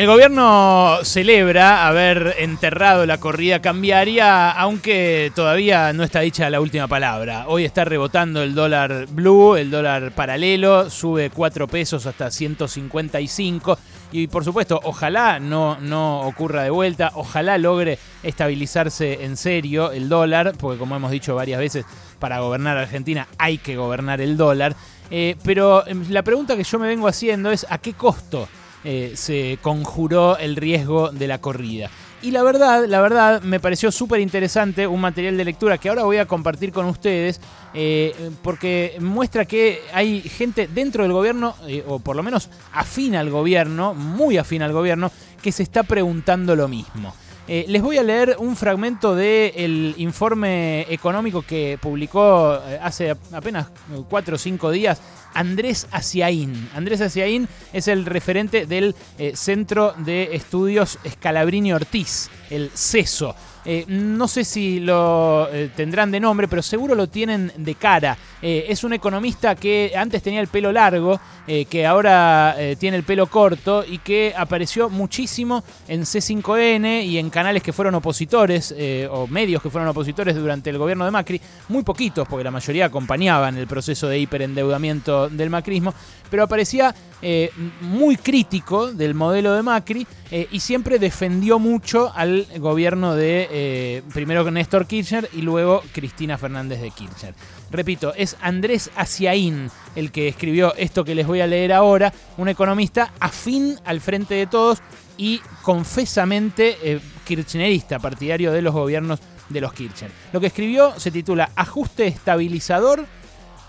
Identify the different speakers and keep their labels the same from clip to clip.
Speaker 1: El gobierno celebra haber enterrado la corrida cambiaria, aunque todavía no está dicha la última palabra. Hoy está rebotando el dólar blue, el dólar paralelo, sube 4 pesos hasta 155. Y por supuesto, ojalá no, no ocurra de vuelta, ojalá logre estabilizarse en serio el dólar, porque como hemos dicho varias veces, para gobernar Argentina hay que gobernar el dólar. Eh, pero em, la pregunta que yo me vengo haciendo es, ¿a qué costo? Eh, se conjuró el riesgo de la corrida. Y la verdad, la verdad, me pareció súper interesante un material de lectura que ahora voy a compartir con ustedes, eh, porque muestra que hay gente dentro del gobierno, eh, o por lo menos afín al gobierno, muy afín al gobierno, que se está preguntando lo mismo. Les voy a leer un fragmento del informe económico que publicó hace apenas 4 o 5 días Andrés Asiaín. Andrés Asiaín es el referente del eh, Centro de Estudios Scalabrini Ortiz, el CESO. Eh, no sé si lo eh, tendrán de nombre, pero seguro lo tienen de cara. es un economista que antes tenía el pelo largo, que ahora tiene el pelo corto y que apareció muchísimo en C5N y en canales que fueron opositores o medios que fueron opositores durante el gobierno de Macri. Muy poquitos, porque la mayoría acompañaban el proceso de hiperendeudamiento del macrismo, pero aparecía eh, muy crítico del modelo de Macri eh, y siempre defendió mucho al gobierno de eh, primero Néstor Kirchner y luego Cristina Fernández de Kirchner. Repito, es Andrés Asiaín el que escribió esto que les voy a leer ahora, un economista afín al frente de todos y confesamente kirchnerista, partidario de los gobiernos de los Kirchner. Lo que escribió se titula Ajuste estabilizador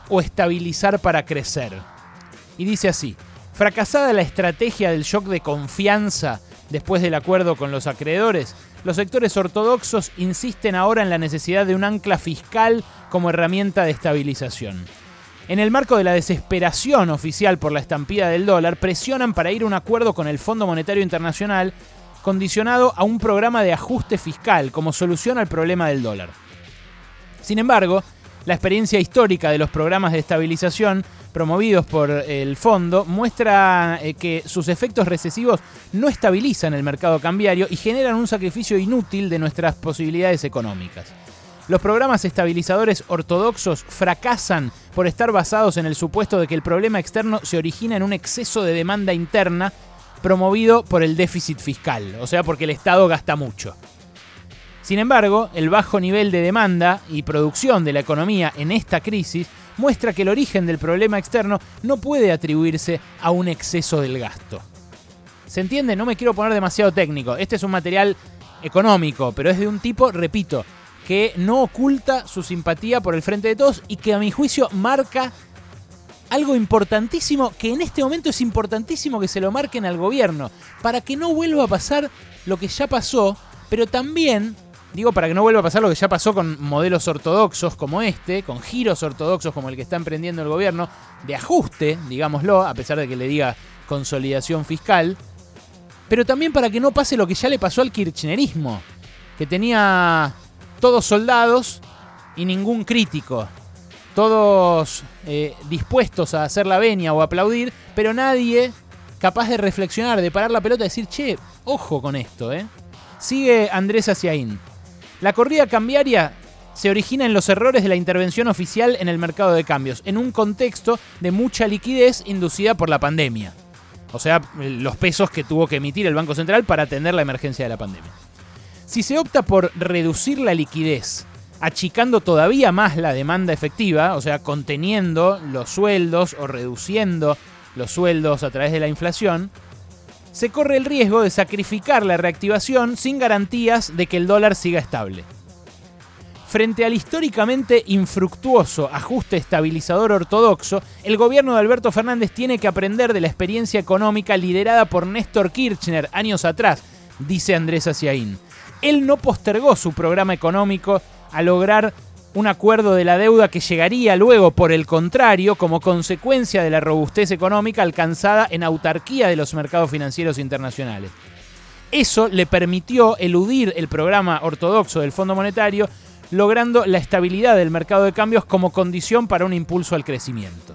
Speaker 1: o estabilizar para crecer. Y dice así, fracasada la estrategia del shock de confianza después del acuerdo con los acreedores, los sectores ortodoxos insisten ahora en la necesidad de un ancla fiscal como herramienta de estabilización. En el marco de la desesperación oficial por la estampida del dólar, presionan para ir a un acuerdo con el Fondo Monetario Internacional condicionado a un programa de ajuste fiscal como solución al problema del dólar. Sin embargo, la experiencia histórica de los programas de estabilización promovidos por el fondo muestra eh, que sus efectos recesivos no estabilizan el mercado cambiario y generan un sacrificio inútil de nuestras posibilidades económicas. Los programas estabilizadores ortodoxos fracasan por estar basados en el supuesto de que el problema externo se origina en un exceso de demanda interna promovido por el déficit fiscal, o sea, porque el Estado gasta mucho. Sin embargo, el bajo nivel de demanda y producción de la economía en esta crisis muestra que el origen del problema externo no puede atribuirse a un exceso del gasto. ¿Se entiende? No me quiero poner demasiado técnico. Este es un material económico, pero es de un tipo, repito, que no oculta su simpatía por el frente de todos y que a mi juicio marca algo importantísimo, que en este momento es importantísimo que se lo marquen al gobierno, para que no vuelva a pasar lo que ya pasó, pero también Digo, para que no vuelva a pasar lo que ya pasó con modelos ortodoxos como este, con giros ortodoxos como el que está emprendiendo el gobierno, de ajuste, digámoslo, a pesar de que le diga consolidación fiscal, pero también para que no pase lo que ya le pasó al kirchnerismo, que tenía todos soldados y ningún crítico, todos eh, dispuestos a hacer la venia o aplaudir, pero nadie capaz de reflexionar, de parar la pelota y decir, che, ojo con esto, ¿eh? Sigue Andrés Aciaín. La corrida cambiaria se origina en los errores de la intervención oficial en el mercado de cambios, en un contexto de mucha liquidez inducida por la pandemia. O sea, los pesos que tuvo que emitir el Banco Central para atender la emergencia de la pandemia. Si se opta por reducir la liquidez, achicando todavía más la demanda efectiva, o sea, conteniendo los sueldos o reduciendo los sueldos a través de la inflación, se corre el riesgo de sacrificar la reactivación sin garantías de que el dólar siga estable. Frente al históricamente infructuoso ajuste estabilizador ortodoxo, el gobierno de Alberto Fernández tiene que aprender de la experiencia económica liderada por Néstor Kirchner años atrás, dice Andrés Aciaín. Él no postergó su programa económico a lograr un acuerdo de la deuda que llegaría luego, por el contrario, como consecuencia de la robustez económica alcanzada en autarquía de los mercados financieros internacionales. Eso le permitió eludir el programa ortodoxo del Fondo Monetario, logrando la estabilidad del mercado de cambios como condición para un impulso al crecimiento.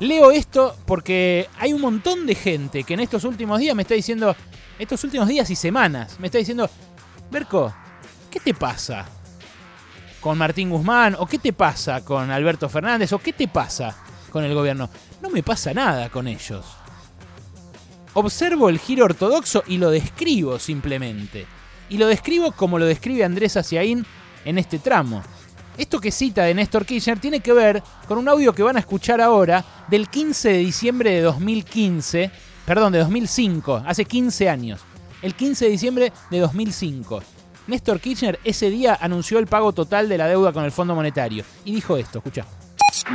Speaker 1: Leo esto porque hay un montón de gente que en estos últimos días me está diciendo, estos últimos días y semanas, me está diciendo, Berco, ¿qué te pasa con Martín Guzmán? ¿O qué te pasa con Alberto Fernández? ¿O qué te pasa con el gobierno? No me pasa nada con ellos. Observo el giro ortodoxo y lo describo simplemente. Y lo describo como lo describe Andrés Aciaín en este tramo. Esto que cita de Néstor Kirchner tiene que ver con un audio que van a escuchar ahora del 15 de diciembre de 2015, perdón, de 2005, hace 15 años. El 15 de diciembre de 2005. Néstor Kirchner ese día anunció el pago total de la deuda con el Fondo Monetario y dijo esto, escucha.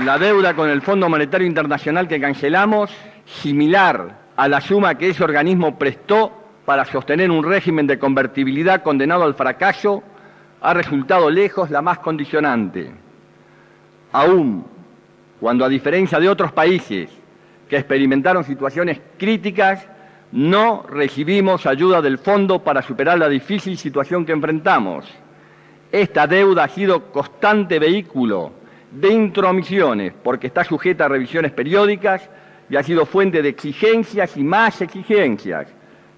Speaker 2: La deuda con el Fondo Monetario Internacional que cancelamos, similar a la suma que ese organismo prestó para sostener un régimen de convertibilidad condenado al fracaso ha resultado lejos la más condicionante. Aún cuando a diferencia de otros países que experimentaron situaciones críticas, no recibimos ayuda del fondo para superar la difícil situación que enfrentamos. Esta deuda ha sido constante vehículo de intromisiones porque está sujeta a revisiones periódicas y ha sido fuente de exigencias y más exigencias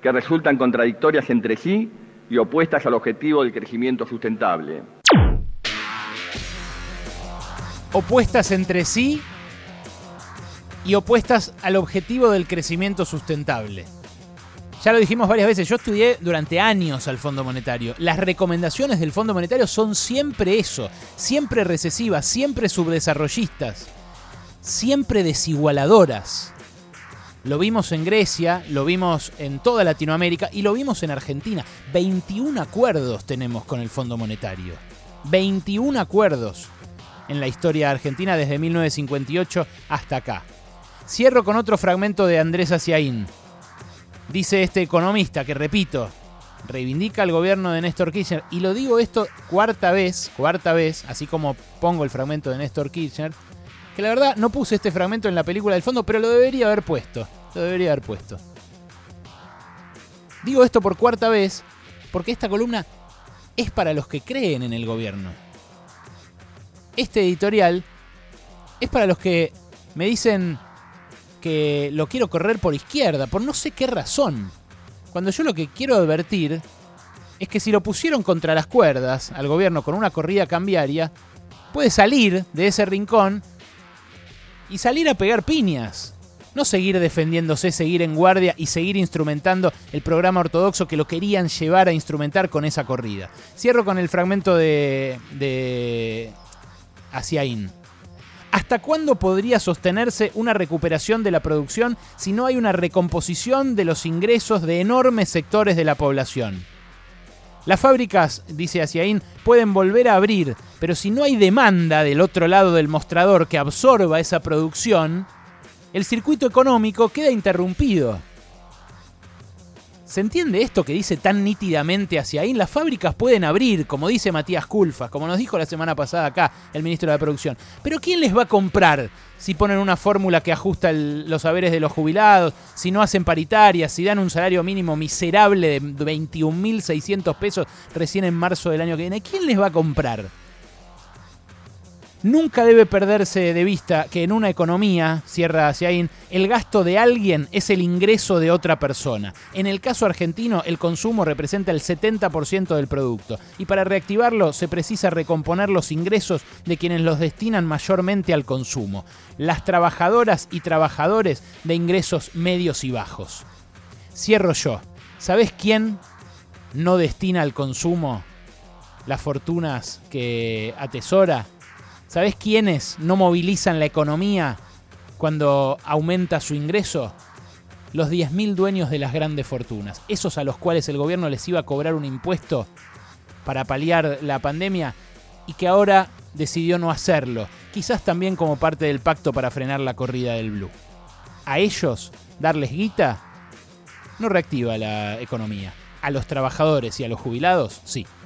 Speaker 2: que resultan contradictorias entre sí y opuestas al objetivo del crecimiento sustentable.
Speaker 1: Opuestas entre sí y opuestas al objetivo del crecimiento sustentable. Ya lo dijimos varias veces, yo estudié durante años al Fondo Monetario. Las recomendaciones del Fondo Monetario son siempre eso, siempre recesivas, siempre subdesarrollistas, siempre desigualadoras. Lo vimos en Grecia, lo vimos en toda Latinoamérica y lo vimos en Argentina. 21 acuerdos tenemos con el Fondo Monetario. 21 acuerdos en la historia argentina desde 1958 hasta acá. Cierro con otro fragmento de Andrés Aciaín. Dice este economista que, repito, reivindica al gobierno de Néstor Kirchner, y lo digo esto cuarta vez, cuarta vez, así como pongo el fragmento de Néstor Kirchner, que la verdad no puse este fragmento en la película del fondo, pero lo debería haber puesto. Lo debería haber puesto. Digo esto por cuarta vez porque esta columna es para los que creen en el gobierno. Este editorial es para los que me dicen que lo quiero correr por izquierda, por no sé qué razón. Cuando yo lo que quiero advertir es que si lo pusieron contra las cuerdas al gobierno con una corrida cambiaria, puede salir de ese rincón y salir a pegar piñas. No seguir defendiéndose, seguir en guardia y seguir instrumentando el programa ortodoxo que lo querían llevar a instrumentar con esa corrida. Cierro con el fragmento de, de Asiaín. ¿Hasta cuándo podría sostenerse una recuperación de la producción si no hay una recomposición de los ingresos de enormes sectores de la población? Las fábricas, dice Asiaín, pueden volver a abrir, pero si no hay demanda del otro lado del mostrador que absorba esa producción, el circuito económico queda interrumpido. ¿Se entiende esto que dice tan nítidamente hacia ahí? Las fábricas pueden abrir, como dice Matías Culfas, como nos dijo la semana pasada acá el ministro de la Producción. Pero ¿quién les va a comprar si ponen una fórmula que ajusta los saberes de los jubilados, si no hacen paritarias, si dan un salario mínimo miserable de 21.600 pesos recién en marzo del año que viene? ¿Quién les va a comprar? Nunca debe perderse de vista que en una economía, cierra Asiaín, el gasto de alguien es el ingreso de otra persona. En el caso argentino, el consumo representa el 70% del producto. Y para reactivarlo se precisa recomponer los ingresos de quienes los destinan mayormente al consumo. Las trabajadoras y trabajadores de ingresos medios y bajos. Cierro yo. ¿Sabes quién no destina al consumo las fortunas que atesora? ¿Sabes quiénes no movilizan la economía cuando aumenta su ingreso? Los 10.000 dueños de las grandes fortunas, esos a los cuales el gobierno les iba a cobrar un impuesto para paliar la pandemia y que ahora decidió no hacerlo, quizás también como parte del pacto para frenar la corrida del blue. A ellos, darles guita, no reactiva la economía. A los trabajadores y a los jubilados, sí.